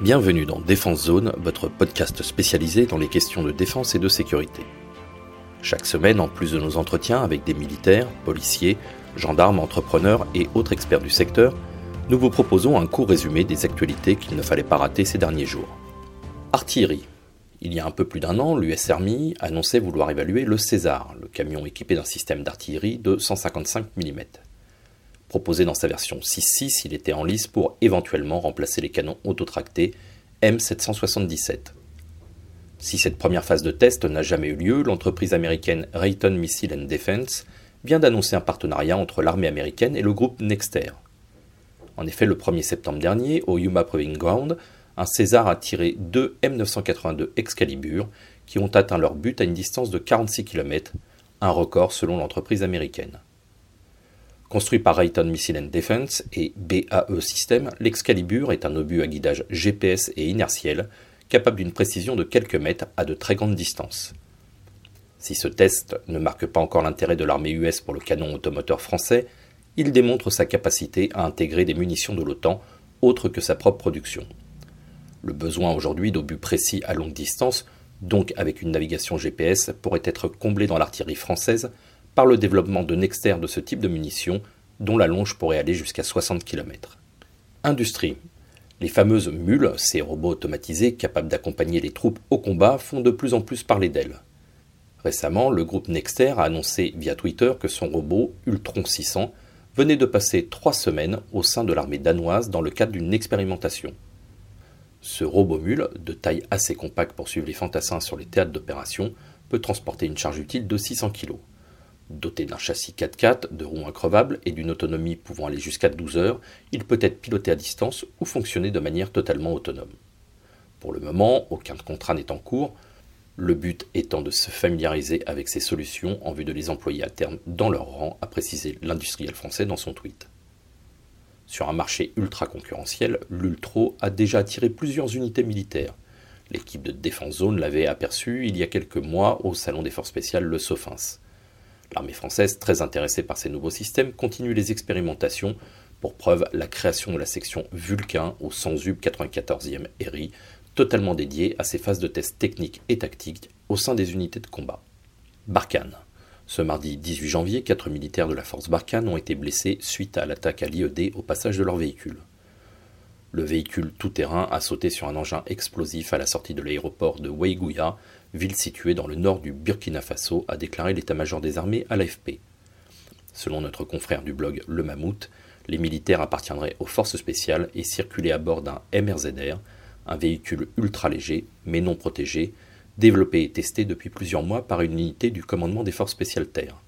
Bienvenue dans Défense Zone, votre podcast spécialisé dans les questions de défense et de sécurité. Chaque semaine, en plus de nos entretiens avec des militaires, policiers, gendarmes, entrepreneurs et autres experts du secteur, nous vous proposons un court résumé des actualités qu'il ne fallait pas rater ces derniers jours. Artillerie. Il y a un peu plus d'un an, l'US Army annonçait vouloir évaluer le César, le camion équipé d'un système d'artillerie de 155 mm. Proposé dans sa version 6.6, il était en lice pour éventuellement remplacer les canons autotractés M777. Si cette première phase de test n'a jamais eu lieu, l'entreprise américaine Rayton Missile and Defense vient d'annoncer un partenariat entre l'armée américaine et le groupe Nexter. En effet, le 1er septembre dernier, au Yuma Proving Ground, un César a tiré deux M982 Excalibur qui ont atteint leur but à une distance de 46 km, un record selon l'entreprise américaine. Construit par Rayton Missile and Defense et BAE System, l'Excalibur est un obus à guidage GPS et inertiel, capable d'une précision de quelques mètres à de très grandes distances. Si ce test ne marque pas encore l'intérêt de l'armée US pour le canon automoteur français, il démontre sa capacité à intégrer des munitions de l'OTAN autres que sa propre production. Le besoin aujourd'hui d'obus précis à longue distance, donc avec une navigation GPS, pourrait être comblé dans l'artillerie française par le développement de Nexter de ce type de munitions, dont la longe pourrait aller jusqu'à 60 km. Industrie. Les fameuses mules, ces robots automatisés capables d'accompagner les troupes au combat, font de plus en plus parler d'elles. Récemment, le groupe Nexter a annoncé via Twitter que son robot Ultron 600 venait de passer trois semaines au sein de l'armée danoise dans le cadre d'une expérimentation. Ce robot mule, de taille assez compacte pour suivre les fantassins sur les théâtres d'opération, peut transporter une charge utile de 600 kg. Doté d'un châssis 4x4, de roues increvables et d'une autonomie pouvant aller jusqu'à 12 heures, il peut être piloté à distance ou fonctionner de manière totalement autonome. Pour le moment, aucun contrat n'est en cours, le but étant de se familiariser avec ces solutions en vue de les employer à terme dans leur rang, a précisé l'industriel français dans son tweet. Sur un marché ultra concurrentiel, l'Ultro a déjà attiré plusieurs unités militaires. L'équipe de défense zone l'avait aperçu il y a quelques mois au salon des forces spéciales Le Soffins. L'armée française, très intéressée par ces nouveaux systèmes, continue les expérimentations. Pour preuve, la création de la section Vulcain au 100UB 94e ERI, totalement dédiée à ces phases de tests techniques et tactiques au sein des unités de combat. Barkhane. Ce mardi 18 janvier, quatre militaires de la force Barkhane ont été blessés suite à l'attaque à l'IED au passage de leur véhicule. Le véhicule tout-terrain a sauté sur un engin explosif à la sortie de l'aéroport de Weigouya, ville située dans le nord du Burkina Faso, a déclaré l'état-major des armées à l'AFP. Selon notre confrère du blog Le Mammouth, les militaires appartiendraient aux forces spéciales et circulaient à bord d'un MRZR, un véhicule ultra léger mais non protégé, développé et testé depuis plusieurs mois par une unité du commandement des forces spéciales terre.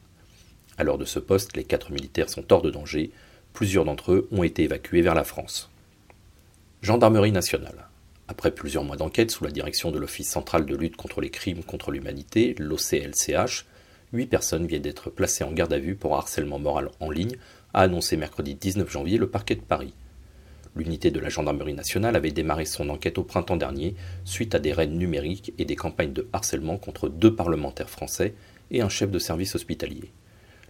À l'heure de ce poste, les quatre militaires sont hors de danger, plusieurs d'entre eux ont été évacués vers la France. Gendarmerie nationale. Après plusieurs mois d'enquête sous la direction de l'Office central de lutte contre les crimes contre l'humanité, l'OCLCH, huit personnes viennent d'être placées en garde à vue pour harcèlement moral en ligne, a annoncé mercredi 19 janvier le parquet de Paris. L'unité de la gendarmerie nationale avait démarré son enquête au printemps dernier suite à des raids numériques et des campagnes de harcèlement contre deux parlementaires français et un chef de service hospitalier.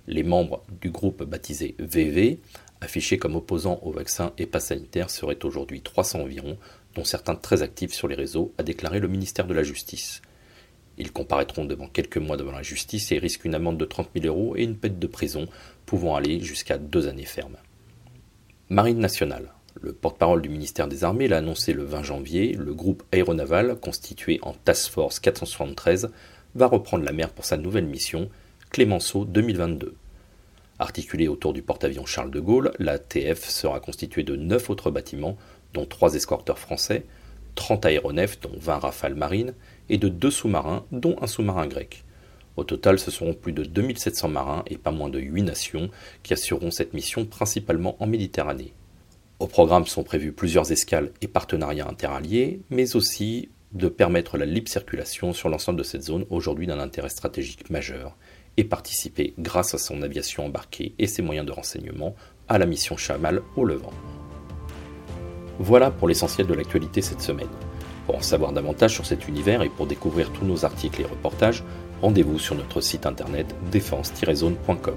Les membres du groupe baptisé VV affichés comme opposants au vaccin et pas sanitaire seraient aujourd'hui 300 environ, dont certains très actifs sur les réseaux, a déclaré le ministère de la Justice. Ils comparaîtront devant quelques mois devant la justice et risquent une amende de 30 000 euros et une peine de prison pouvant aller jusqu'à deux années fermes. Marine nationale. Le porte-parole du ministère des Armées l'a annoncé le 20 janvier, le groupe aéronaval, constitué en Task Force 473, va reprendre la mer pour sa nouvelle mission, Clémenceau 2022. Articulée autour du porte-avions Charles de Gaulle, la TF sera constituée de neuf autres bâtiments, dont trois escorteurs français, 30 aéronefs, dont 20 rafales marines, et de deux sous-marins, dont un sous-marin grec. Au total, ce seront plus de 2700 marins et pas moins de 8 nations qui assureront cette mission principalement en Méditerranée. Au programme sont prévus plusieurs escales et partenariats interalliés, mais aussi de permettre la libre circulation sur l'ensemble de cette zone aujourd'hui d'un intérêt stratégique majeur et participer, grâce à son aviation embarquée et ses moyens de renseignement, à la mission Chamal au Levant. Voilà pour l'essentiel de l'actualité cette semaine. Pour en savoir davantage sur cet univers et pour découvrir tous nos articles et reportages, rendez-vous sur notre site internet défense-zone.com.